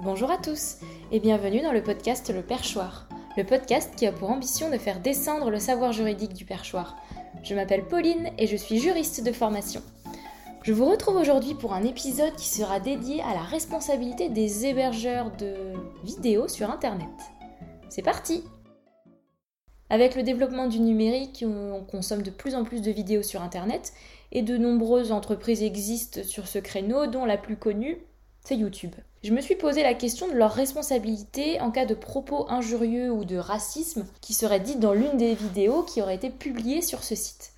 Bonjour à tous et bienvenue dans le podcast Le Perchoir, le podcast qui a pour ambition de faire descendre le savoir juridique du perchoir. Je m'appelle Pauline et je suis juriste de formation. Je vous retrouve aujourd'hui pour un épisode qui sera dédié à la responsabilité des hébergeurs de vidéos sur Internet. C'est parti Avec le développement du numérique, on consomme de plus en plus de vidéos sur Internet et de nombreuses entreprises existent sur ce créneau, dont la plus connue, YouTube. Je me suis posé la question de leur responsabilité en cas de propos injurieux ou de racisme qui seraient dites dans l'une des vidéos qui aurait été publiée sur ce site.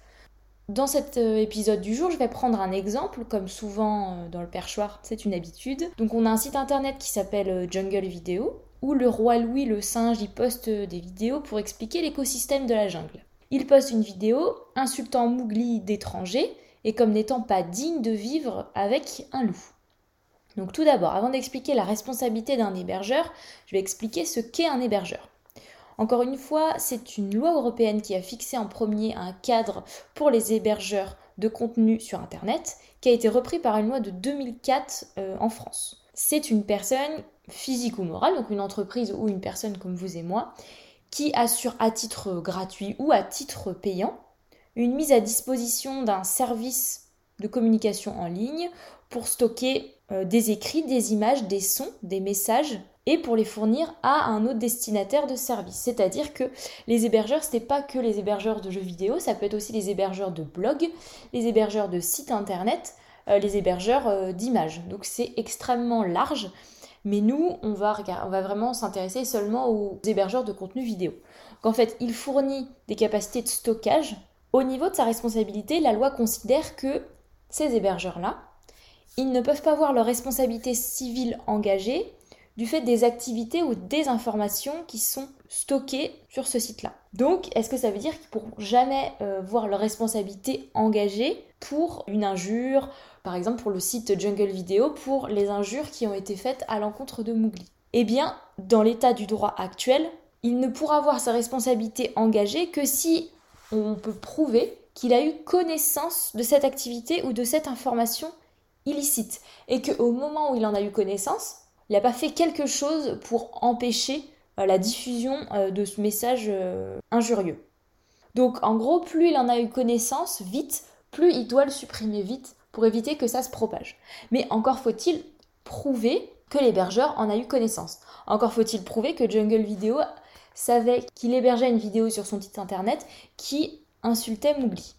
Dans cet euh, épisode du jour, je vais prendre un exemple, comme souvent euh, dans le perchoir, c'est une habitude. Donc on a un site internet qui s'appelle euh, Jungle Video, où le roi Louis le singe y poste des vidéos pour expliquer l'écosystème de la jungle. Il poste une vidéo insultant Mowgli d'étranger et comme n'étant pas digne de vivre avec un loup. Donc tout d'abord, avant d'expliquer la responsabilité d'un hébergeur, je vais expliquer ce qu'est un hébergeur. Encore une fois, c'est une loi européenne qui a fixé en premier un cadre pour les hébergeurs de contenu sur Internet, qui a été repris par une loi de 2004 euh, en France. C'est une personne physique ou morale, donc une entreprise ou une personne comme vous et moi, qui assure à titre gratuit ou à titre payant une mise à disposition d'un service de communication en ligne pour stocker euh, des écrits, des images, des sons, des messages et pour les fournir à un autre destinataire de service. C'est-à-dire que les hébergeurs, ce n'est pas que les hébergeurs de jeux vidéo, ça peut être aussi les hébergeurs de blogs, les hébergeurs de sites internet, euh, les hébergeurs euh, d'images. Donc c'est extrêmement large. Mais nous, on va, vraiment s'intéresser seulement aux hébergeurs de contenu vidéo. Donc en fait, il fournit des capacités de stockage. Au niveau de sa responsabilité, la loi considère que ces hébergeurs-là, ils ne peuvent pas voir leur responsabilité civile engagée du fait des activités ou des informations qui sont stockées sur ce site-là. Donc, est-ce que ça veut dire qu'ils pourront jamais euh, voir leur responsabilité engagée pour une injure, par exemple pour le site Jungle Video, pour les injures qui ont été faites à l'encontre de Mowgli? Eh bien, dans l'état du droit actuel, il ne pourra voir sa responsabilité engagée que si on peut prouver qu'il a eu connaissance de cette activité ou de cette information illicite et qu'au moment où il en a eu connaissance, il n'a pas fait quelque chose pour empêcher euh, la diffusion euh, de ce message euh, injurieux. Donc en gros, plus il en a eu connaissance vite, plus il doit le supprimer vite pour éviter que ça se propage. Mais encore faut-il prouver que l'hébergeur en a eu connaissance. Encore faut-il prouver que Jungle Video savait qu'il hébergeait une vidéo sur son site internet qui insultait Mowgli.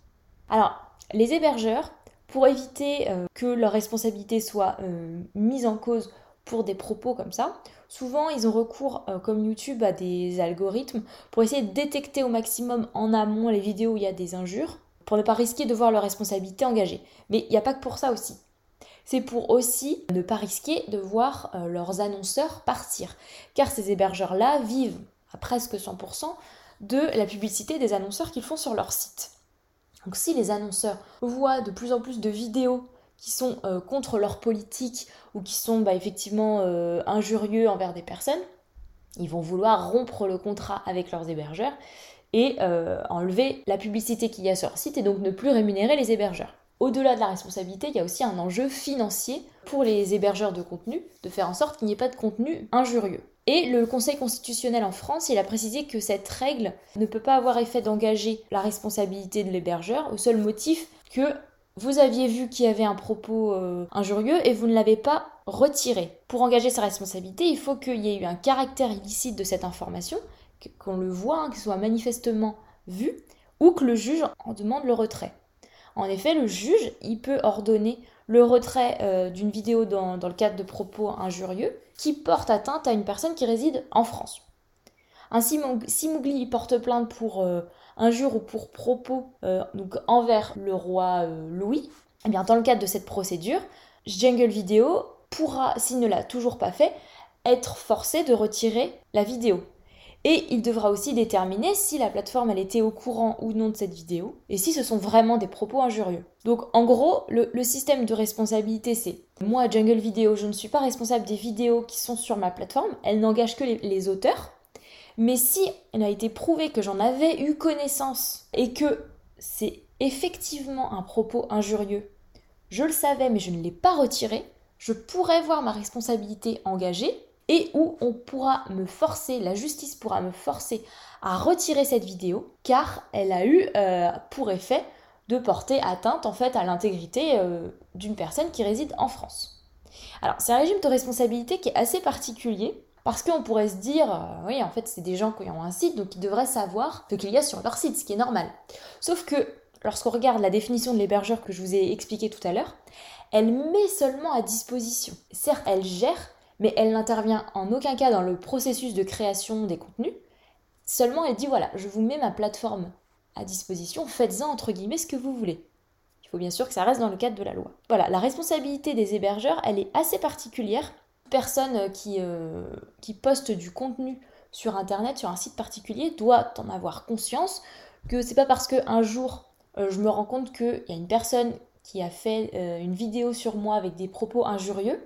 Alors, les hébergeurs, pour éviter euh, que leur responsabilité soit euh, mise en cause pour des propos comme ça, souvent ils ont recours, euh, comme YouTube, à des algorithmes pour essayer de détecter au maximum en amont les vidéos où il y a des injures, pour ne pas risquer de voir leur responsabilité engagée. Mais il n'y a pas que pour ça aussi. C'est pour aussi ne pas risquer de voir leurs annonceurs partir. Car ces hébergeurs-là vivent à presque 100% de la publicité des annonceurs qu'ils font sur leur site. Donc si les annonceurs voient de plus en plus de vidéos qui sont euh, contre leur politique ou qui sont bah, effectivement euh, injurieux envers des personnes, ils vont vouloir rompre le contrat avec leurs hébergeurs et euh, enlever la publicité qu'il y a sur leur site et donc ne plus rémunérer les hébergeurs. Au-delà de la responsabilité, il y a aussi un enjeu financier pour les hébergeurs de contenu, de faire en sorte qu'il n'y ait pas de contenu injurieux. Et le Conseil constitutionnel en France, il a précisé que cette règle ne peut pas avoir effet d'engager la responsabilité de l'hébergeur au seul motif que vous aviez vu qu'il y avait un propos euh, injurieux et vous ne l'avez pas retiré. Pour engager sa responsabilité, il faut qu'il y ait eu un caractère illicite de cette information, qu'on le voit, hein, qu'il soit manifestement vu, ou que le juge en demande le retrait. En effet, le juge, il peut ordonner le retrait euh, d'une vidéo dans, le cadre de propos injurieux qui portent atteinte à une personne qui réside en France. Ainsi, si Mowgli porte plainte pour euh, injure ou pour propos euh, envers le roi Louis, eh bien, dans le cadre de cette procédure, Jungle Video pourra, s'il ne l'a toujours pas fait, être forcé de retirer la vidéo. Et il devra aussi déterminer si la plateforme était au courant ou non de cette vidéo et si ce sont vraiment des propos injurieux. Donc en gros, le, système de responsabilité c'est moi Jungle Video, je ne suis pas responsable des vidéos qui sont sur ma plateforme, elle n'engage que les, auteurs. Mais si il a été prouvé que j'en avais eu connaissance et que c'est effectivement un propos injurieux, je le savais mais je ne l'ai pas retiré, je pourrais voir ma responsabilité engagée et où on pourra me forcer, la justice pourra me forcer à retirer cette vidéo car elle a eu euh, pour effet de porter atteinte en fait à l'intégrité euh, d'une personne qui réside en France. Alors c'est un régime de responsabilité qui est assez particulier parce qu'on pourrait se dire, euh, oui, en fait, c'est des gens qui ont un site, donc ils devraient savoir ce qu'il y a sur leur site, ce qui est normal. Sauf que, lorsqu'on regarde la définition de l'hébergeur que je vous ai expliqué tout à l'heure, elle met seulement à disposition. Certes, elle gère, mais elle n'intervient en aucun cas dans le processus de création des contenus. Seulement, elle dit, voilà, je vous mets ma plateforme à disposition, faites-en entre guillemets ce que vous voulez. Il faut bien sûr que ça reste dans le cadre de la loi. Voilà, la responsabilité des hébergeurs, elle est assez particulière personne qui, euh, qui poste du contenu sur internet, sur un site particulier, doit en avoir conscience que c'est pas parce qu'un jour euh, je me rends compte qu'il y a une personne qui a fait euh, une vidéo sur moi avec des propos injurieux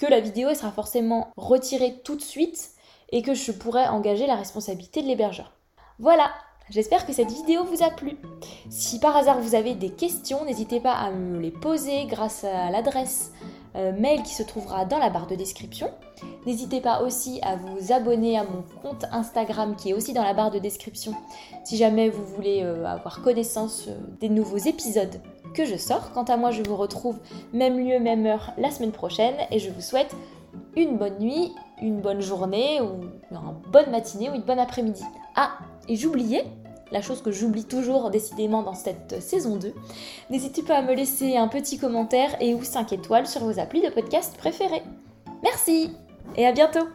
que la vidéo sera forcément retirée tout de suite et que je pourrais engager la responsabilité de l'hébergeur. Voilà, J'espère que cette vidéo vous a plu. Si par hasard vous avez des questions, n'hésitez pas à me les poser grâce à l'adresse euh, mail qui se trouvera dans la barre de description. N'hésitez pas aussi à vous abonner à mon compte Instagram qui est aussi dans la barre de description si jamais vous voulez euh, avoir connaissance euh, des nouveaux épisodes que je sors. Quant à moi, je vous retrouve même lieu, même heure la semaine prochaine et je vous souhaite une bonne nuit, une bonne journée ou une bonne matinée ou une bonne après-midi. Ah, et j'oubliais, la chose que j'oublie toujours décidément dans cette saison 2. N'hésitez pas à me laisser un petit commentaire et ou 5 étoiles sur vos applis de podcast préférés. Merci et à bientôt